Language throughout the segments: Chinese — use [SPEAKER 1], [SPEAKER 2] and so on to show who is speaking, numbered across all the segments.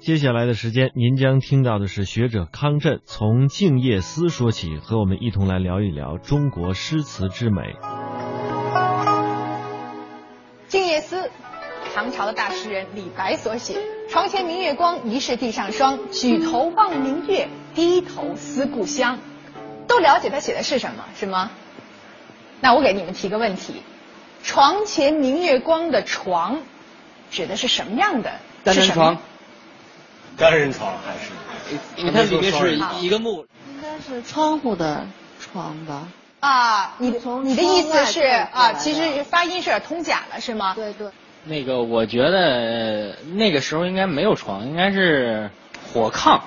[SPEAKER 1] 接下来的时间，您将听到的是学者康震从静夜思说起，和我们一同来聊一聊中国诗词之美。
[SPEAKER 2] 静夜思，唐朝的大诗人李白所写。床前明月光，疑是地上霜。举头望明月，低头思故乡。都了解他写的是什么，是吗？那我给你们提个问题：床前明月光的床，指的是什么样的？
[SPEAKER 3] 单人床。
[SPEAKER 4] 单人床还是？
[SPEAKER 3] 因为它里面是一个木。
[SPEAKER 5] 应该是窗户的窗吧。
[SPEAKER 2] 啊，你的你的意思是啊，其实发音是有点通假了，是吗？
[SPEAKER 5] 对对。
[SPEAKER 3] 那个，我觉得那个时候应该没有床，应该是火炕。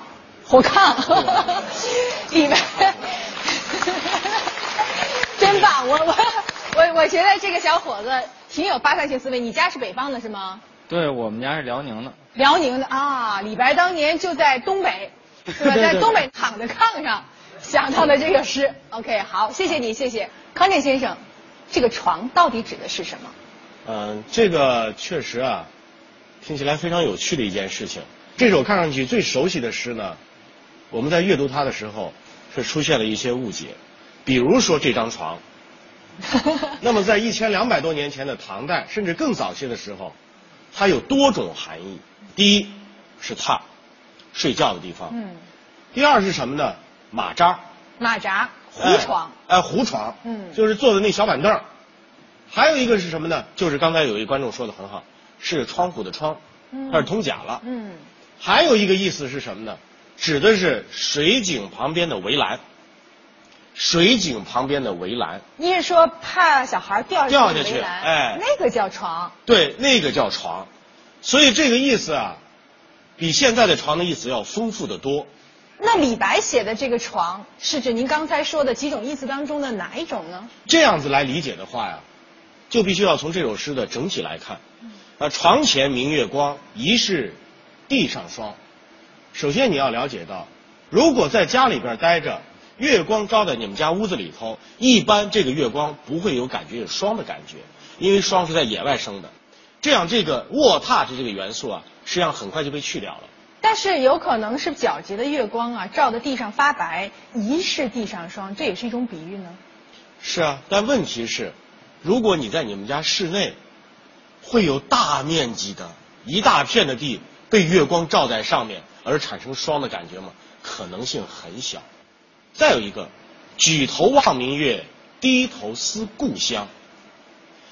[SPEAKER 2] 火炕。里面。真棒！我我我我觉得这个小伙子挺有发散性思维。你家是北方的是吗？
[SPEAKER 3] 对我们家是辽宁的。
[SPEAKER 2] 辽宁的啊，李白当年就在东北，是吧？在东北躺在炕上想到的这个诗。OK，好，谢谢你，谢谢康健先生。这个床到底指的是什么？
[SPEAKER 4] 嗯，这个确实啊，听起来非常有趣的一件事情。这首看上去最熟悉的诗呢，我们在阅读它的时候，是出现了一些误解。比如说这张床，那么在一千两百多年前的唐代，甚至更早些的时候，它有多种含义。第一是榻，睡觉的地方。嗯。第二是什么呢？马扎。
[SPEAKER 2] 马扎，胡床。
[SPEAKER 4] 哎，胡床。嗯。就是坐的那小板凳。还有一个是什么呢？就是刚才有一观众说的很好，是窗户的窗，它是通假了。嗯。还有一个意思是什么呢？指的是水井旁边的围栏。水井旁边的围栏，
[SPEAKER 2] 你是说怕小孩掉
[SPEAKER 4] 掉下去？哎，
[SPEAKER 2] 那个叫床。
[SPEAKER 4] 对，那个叫床。所以这个意思啊，比现在的床的意思要丰富的多。
[SPEAKER 2] 那李白写的这个床，是指您刚才说的几种意思当中的哪一种呢？
[SPEAKER 4] 这样子来理解的话呀，就必须要从这首诗的整体来看。啊，床前明月光，疑是地上霜。首先你要了解到，如果在家里边待着。月光照在你们家屋子里头，一般这个月光不会有感觉有霜的感觉，因为霜是在野外生的。这样这个卧榻的这个元素啊，实际上很快就被去掉了。
[SPEAKER 2] 但是有可能是皎洁的月光啊，照的地上发白，疑是地上霜，这也是一种比喻呢。
[SPEAKER 4] 是啊，但问题是，如果你在你们家室内，会有大面积的一大片的地被月光照在上面而产生霜的感觉吗？可能性很小。再有一个，举头望明月，低头思故乡。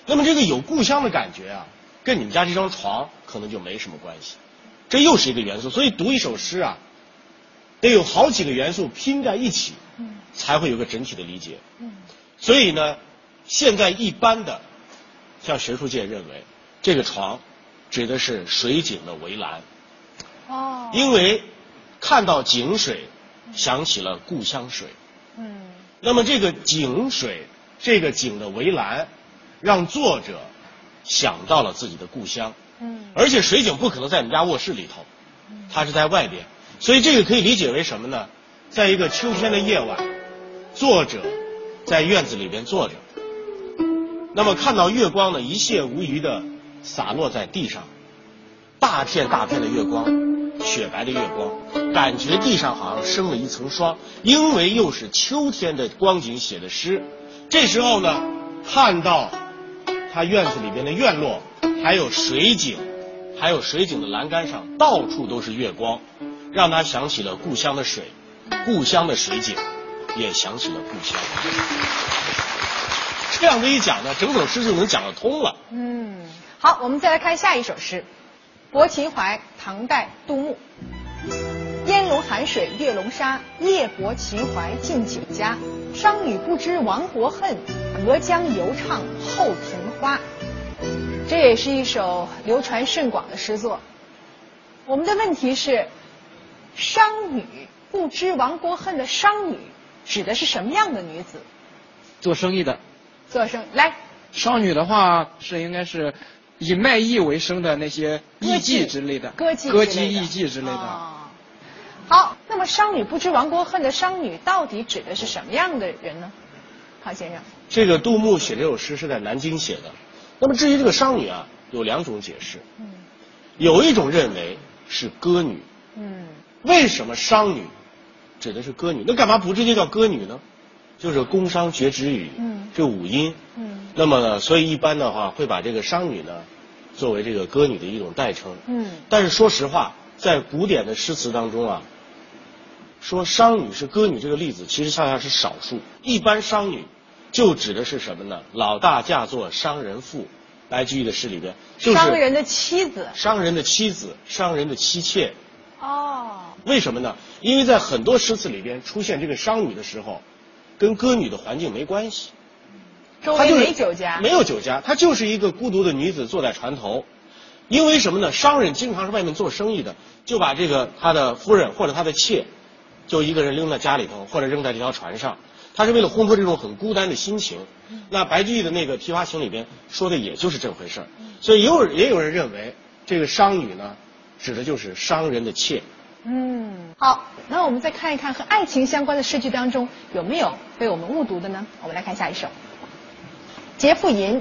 [SPEAKER 4] 那么这个有故乡的感觉啊，跟你们家这张床可能就没什么关系。这又是一个元素，所以读一首诗啊，得有好几个元素拼在一起，才会有个整体的理解。所以呢，现在一般的，像学术界认为，这个床指的是水井的围栏。哦。因为看到井水。想起了故乡水，嗯，那么这个井水，这个井的围栏，让作者想到了自己的故乡，嗯，而且水井不可能在你们家卧室里头，它是在外边，所以这个可以理解为什么呢？在一个秋天的夜晚，作者在院子里边坐着，那么看到月光呢，一泻无余的洒落在地上，大片大片的月光。雪白的月光，感觉地上好像生了一层霜，因为又是秋天的光景写的诗。这时候呢，看到他院子里边的院落，还有水井，还有水井的栏杆上到处都是月光，让他想起了故乡的水，故乡的水井，也想起了故乡。这样子一讲呢，整首诗就能讲得通了。
[SPEAKER 2] 嗯，好，我们再来看下一首诗。《泊秦淮》唐代杜牧，烟笼寒水月笼沙，夜泊秦淮近酒家。商女不知亡国恨，隔江犹唱后庭花。这也是一首流传甚广的诗作。我们的问题是，商女不知亡国恨的商女指的是什么样的女子？
[SPEAKER 3] 做生意的。
[SPEAKER 2] 做生意来。
[SPEAKER 3] 商女的话是应该是。以卖艺为生的那些艺妓之类的，
[SPEAKER 2] 歌妓、
[SPEAKER 3] 歌妓、艺妓之类的。
[SPEAKER 2] 好，那么商女不知亡国恨的商女到底指的是什么样的人呢？康先生，
[SPEAKER 4] 这个杜牧写这首诗是在南京写的。那么至于这个商女啊，有两种解释。嗯，有一种认为是歌女，
[SPEAKER 2] 嗯，
[SPEAKER 4] 为什么商女指的是歌女？那干嘛不直接叫歌女呢？就是宫商角徵羽，
[SPEAKER 2] 嗯
[SPEAKER 4] 这五音。
[SPEAKER 2] 嗯
[SPEAKER 4] 那么呢，所以一般的话会把这个商女呢作为这个歌女的一种代称。
[SPEAKER 2] 嗯
[SPEAKER 4] 但是说实话，在古典的诗词当中啊，说商女是歌女这个例子，其实恰恰是少数。一般商女就指的是什么呢？老大嫁作商人妇，白居易的诗里边就是
[SPEAKER 2] 商人的妻子。
[SPEAKER 4] 商人的妻子、商人的妻妾。
[SPEAKER 2] 哦，
[SPEAKER 4] 为什么呢？因为在很多诗词里边出现这个商女的时候，跟歌女的环境没关系。
[SPEAKER 2] 周围
[SPEAKER 4] 她就是
[SPEAKER 2] 没酒家。
[SPEAKER 4] 没有酒家，她就是一个孤独的女子坐在船头。因为什么呢？商人经常是外面做生意的，就把这个他的夫人或者他的妾，就一个人扔在家里头，或者扔在这条船上。他是为了烘托这种很孤单的心情。那白居易的那个《琵琶行》里边说的也就是这回事儿。所以也有也有人认为，这个商女呢，指的就是商人的妾。
[SPEAKER 2] 嗯，好，那我们再看一看和爱情相关的诗句当中有没有被我们误读的呢？我们来看下一首《杰富吟》，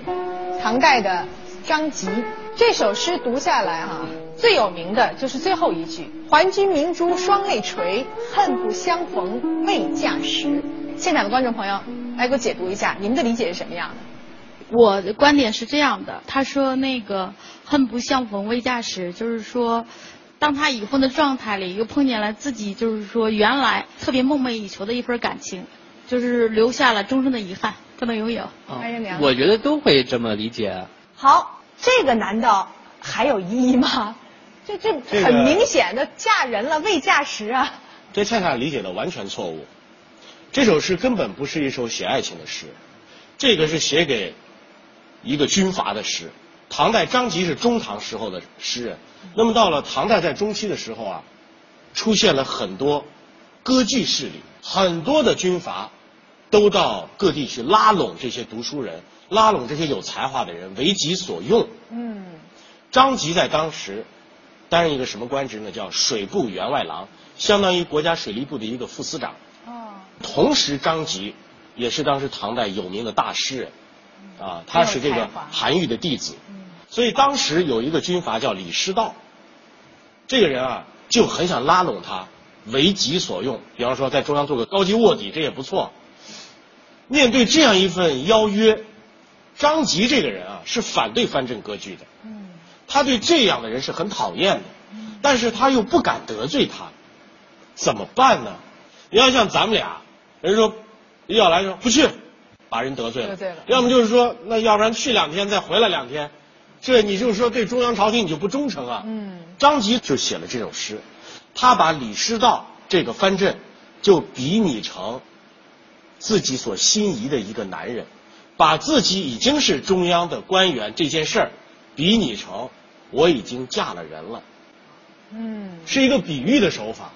[SPEAKER 2] 唐代的张籍。这首诗读下来哈、最有名的就是最后一句“还君明珠双泪垂，恨不相逢未嫁时”。现场的观众朋友，来给我解读一下，你们的理解是什么样的？
[SPEAKER 5] 我的观点是这样的，他说那个恨不相逢未嫁时，就是说，当他已婚的状态里，又碰见了自己，就是说原来特别梦寐以求的一份感情，就是留下了终生的遗憾，不能拥有。
[SPEAKER 3] 我觉得都会这么理解。
[SPEAKER 2] 好，这个难道还有意义吗？这这
[SPEAKER 4] 这个
[SPEAKER 2] 很明显的嫁人了未嫁时啊。
[SPEAKER 4] 这恰恰理解的完全错误。这首诗根本不是一首写爱情的诗，这个是写给一个军阀的诗。唐代张籍是中唐时候的诗人，那么到了唐代在中期的时候啊，出现了很多割据势力，很多的军阀都到各地去拉拢这些读书人，拉拢这些有才华的人为己所用。
[SPEAKER 2] 嗯
[SPEAKER 4] 张籍在当时担任一个什么官职呢？叫水部员外郎，相当于国家水利部的一个副司长。
[SPEAKER 2] 哦，
[SPEAKER 4] 同时，张籍也是当时唐代有名的大诗人，啊，他是这个韩愈的弟子，
[SPEAKER 2] 嗯
[SPEAKER 4] 所以当时有一个军阀叫李师道，这个人啊就很想拉拢他，为己所用。比方说，在中央做个高级卧底，这也不错。面对这样一份邀约，张籍这个人啊是反对藩镇割据的，
[SPEAKER 2] 嗯
[SPEAKER 4] 他对这样的人是很讨厌的，但是他又不敢得罪他，怎么办呢？你要像咱们俩，人说李小来说不去，把人得罪了；
[SPEAKER 2] 得罪了
[SPEAKER 4] 要么就是说，那要不然去两天再回来两天，这你就是说对中央朝廷你就不忠诚啊。
[SPEAKER 2] 嗯
[SPEAKER 4] 张籍就写了这首诗，他把李师道这个藩镇就比拟成自己所心仪的一个男人，把自己已经是中央的官员这件事儿比拟成我已经嫁了人了，
[SPEAKER 2] 嗯
[SPEAKER 4] 是一个比喻的手法。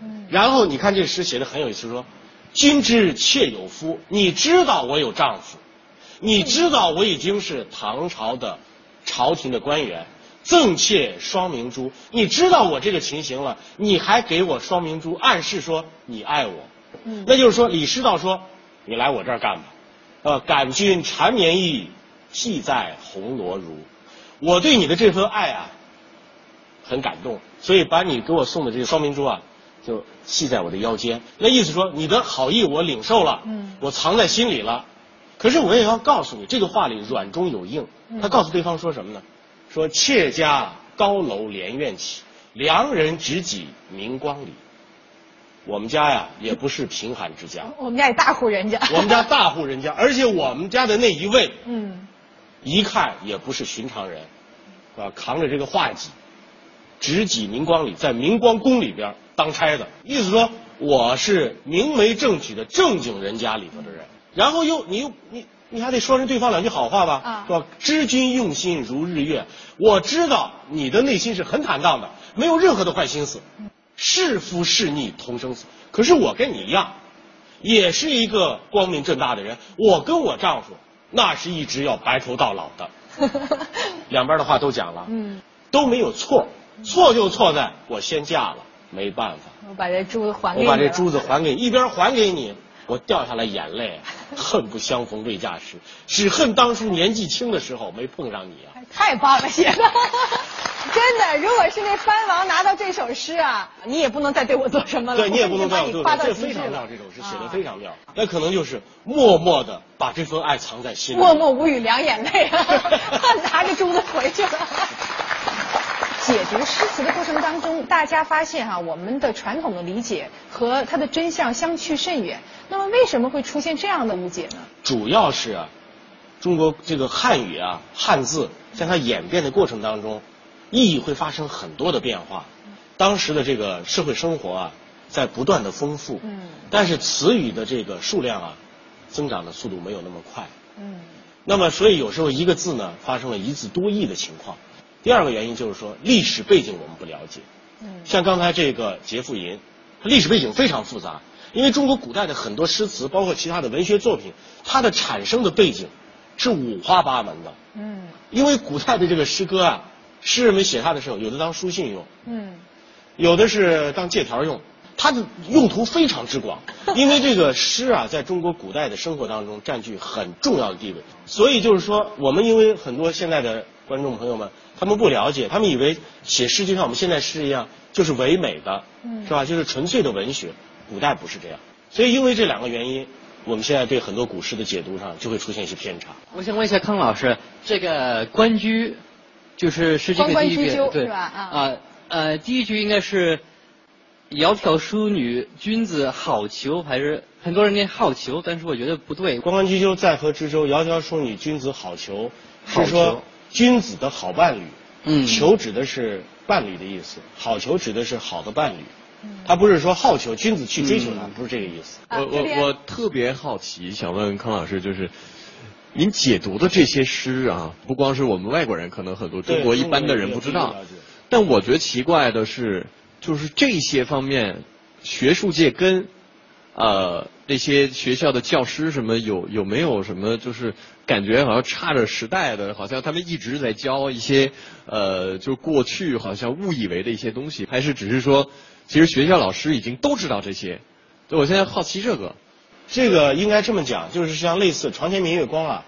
[SPEAKER 2] 嗯
[SPEAKER 4] 然后你看这诗写的很有意思，说：“君知妾有夫，你知道我有丈夫，你知道我已经是唐朝的朝廷的官员，赠妾双明珠，你知道我这个情形了，你还给我双明珠，暗示说你爱我。
[SPEAKER 2] 嗯
[SPEAKER 4] 那就是说，李师道说：“你来我这儿干吧，呃，感君缠绵意，系在红罗襦。我对你的这份爱啊，很感动，所以把你给我送的这个双明珠啊，就系在我的腰间。那意思说，你的好意我领受了，
[SPEAKER 2] 嗯
[SPEAKER 4] 我藏在心里了。可是我也要告诉你，这个话里软中有硬。
[SPEAKER 2] 嗯
[SPEAKER 4] 他告诉对方说什么呢？说妾家高楼连苑起，良人执己明光里。我们家呀，也不是贫寒之家，
[SPEAKER 2] 我们家也大户人家。
[SPEAKER 4] 我们家大户人家，而且我们家的那一位，
[SPEAKER 2] 嗯
[SPEAKER 4] 一看也不是寻常人，啊，扛着这个画戟，执戟明光里，在明光宫里边当差的，意思说我是明媒正娶的正经人家里头的人。然后又你又你你还得说人对方两句好话吧，
[SPEAKER 2] 啊
[SPEAKER 4] 是吧？知君用心如日月，我知道你的内心是很坦荡的，没有任何的坏心思，是夫是逆同生死。可是我跟你一样，也是一个光明正大的人，我跟我丈夫那是一直要白头到老的。两边的话都讲了，
[SPEAKER 2] 嗯，
[SPEAKER 4] 都没有错，错就错在我先嫁了，没办法，
[SPEAKER 2] 我把这珠子还给你
[SPEAKER 4] 我把这珠子还给你，一边还给你，我掉下来眼泪，恨不相逢未嫁时，只恨当初年纪轻的时候没碰上你啊。
[SPEAKER 2] 太棒了，写的。真的，如果是那藩王拿到这首诗啊，你也不能再对我做什么了。
[SPEAKER 4] 对你也不能再有
[SPEAKER 2] 夸到
[SPEAKER 4] 这非常妙，这首诗写的
[SPEAKER 2] 啊
[SPEAKER 4] 非常妙。那可能就是默默的把这份爱藏在心里。
[SPEAKER 2] 默默无语，两眼泪啊，拿着珠子回去了。解读诗词的过程当中，大家发现哈、我们的传统的理解和它的真相相去甚远。那么为什么会出现这样的误解呢？
[SPEAKER 4] 主要是啊，中国这个汉语啊，汉字在它演变的过程当中，意义会发生很多的变化。当时的这个社会生活啊，在不断的丰富，
[SPEAKER 2] 嗯
[SPEAKER 4] 但是词语的这个数量啊，增长的速度没有那么快。
[SPEAKER 2] 嗯
[SPEAKER 4] 那么，所以有时候一个字呢，发生了一字多义的情况。第二个原因就是说，历史背景我们不了解。
[SPEAKER 2] 嗯
[SPEAKER 4] 像刚才这个《劫富银》，它历史背景非常复杂，因为中国古代的很多诗词，包括其他的文学作品，它的产生的背景是五花八门的。
[SPEAKER 2] 嗯
[SPEAKER 4] 因为古代的这个诗歌啊，诗人们写它的时候，有的当书信用，
[SPEAKER 2] 嗯
[SPEAKER 4] 有的是当借条用，它的用途非常之广。因为这个诗啊，在中国古代的生活当中占据很重要的地位，所以就是说，我们因为很多现在的观众朋友们，他们不了解，他们以为写诗就像我们现在诗一样，就是唯美的，
[SPEAKER 2] 嗯
[SPEAKER 4] 是吧？就是纯粹的文学。古代不是这样，所以因为这两个原因，我们现在对很多古诗的解读上就会出现一些偏差。
[SPEAKER 3] 我想问一下康老师，这个《关雎》就是
[SPEAKER 2] 是这
[SPEAKER 3] 个第一句
[SPEAKER 2] 雎，
[SPEAKER 3] 对
[SPEAKER 2] 吧啊
[SPEAKER 3] 啊呃，第一句应该是“窈窕淑女，君子好逑”，还是很多人念“好逑”，但是我觉得不对。
[SPEAKER 4] 关关雎鸠，在河之洲。窈窕淑女，君子好逑。
[SPEAKER 3] 好逑
[SPEAKER 4] 是说君子的好伴侣。
[SPEAKER 3] 嗯
[SPEAKER 4] 求指的是伴侣的意思，好求指的是好的伴侣。他不是说好求，君子去追求他，
[SPEAKER 3] 嗯
[SPEAKER 4] 不是这个意思。
[SPEAKER 1] 我我我特别好奇，想问康老师，就是您解读的这些诗啊，不光是我们外国人，可能很多中国一般的人不知道。但我觉得奇怪的是，就是这些方面，学术界跟呃那些学校的教师什么有有没有什么就是感觉好像差着时代的，好像他们一直在教一些呃就过去好像误以为的一些东西，还是只是说其实学校老师已经都知道这些？对，我现在好奇这个。
[SPEAKER 4] 这个应该这么讲，就是像类似“床前明月光”啊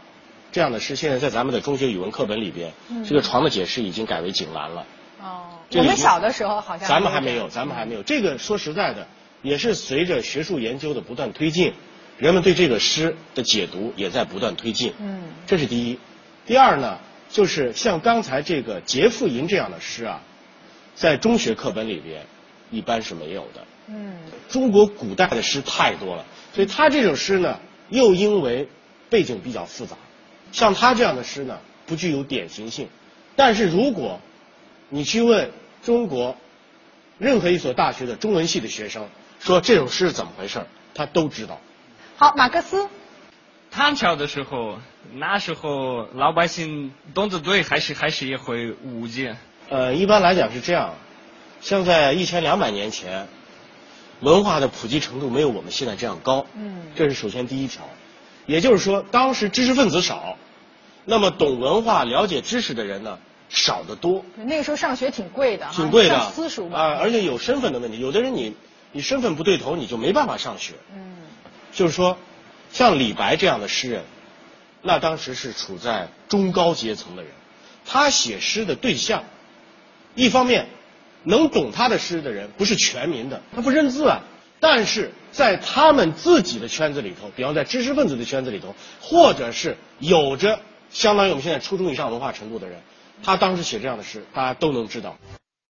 [SPEAKER 4] 这样的诗，现在在咱们的中学语文课本里边，
[SPEAKER 2] 嗯
[SPEAKER 4] 这个“床”的解释已经改为“井栏”了。
[SPEAKER 2] 哦，我们小的时候好像
[SPEAKER 4] 咱们还没有，咱们还没有。这个说实在的，也是随着学术研究的不断推进，人们对这个诗的解读也在不断推进。
[SPEAKER 2] 嗯
[SPEAKER 4] 这是第一。第二呢，就是像刚才这个《杰富吟》这样的诗啊，在中学课本里边一般是没有的。
[SPEAKER 2] 嗯
[SPEAKER 4] 中国古代的诗太多了，所以他这首诗呢，又因为背景比较复杂，像他这样的诗呢，不具有典型性。但是如果你去问中国任何一所大学的中文系的学生，说这首诗是怎么回事儿，他都知道。
[SPEAKER 2] 好，马克思，
[SPEAKER 6] 唐朝的时候，那时候老百姓懂得对，还是还是也会误解。
[SPEAKER 4] 呃，一般来讲是这样，像在一千两百年前，文化的普及程度没有我们现在这样高。
[SPEAKER 2] 嗯
[SPEAKER 4] 这是首先第一条。也就是说，当时知识分子少，那么懂文化、了解知识的人呢少得多，
[SPEAKER 2] 那个时候上学挺贵的哈，
[SPEAKER 4] 挺贵的
[SPEAKER 2] 上私塾嘛，
[SPEAKER 4] 啊，而且有身份的问题。有的人你你身份不对头，你就没办法上学。
[SPEAKER 2] 嗯
[SPEAKER 4] 就是说，像李白这样的诗人，那当时是处在中高阶层的人，他写诗的对象，一方面能懂他的诗的人不是全民的，他不认字啊，但是在他们自己的圈子里头，比方在知识分子的圈子里头，或者是有着相当于我们现在初中以上文化程度的人，他当时写这样的诗，大家都能知道。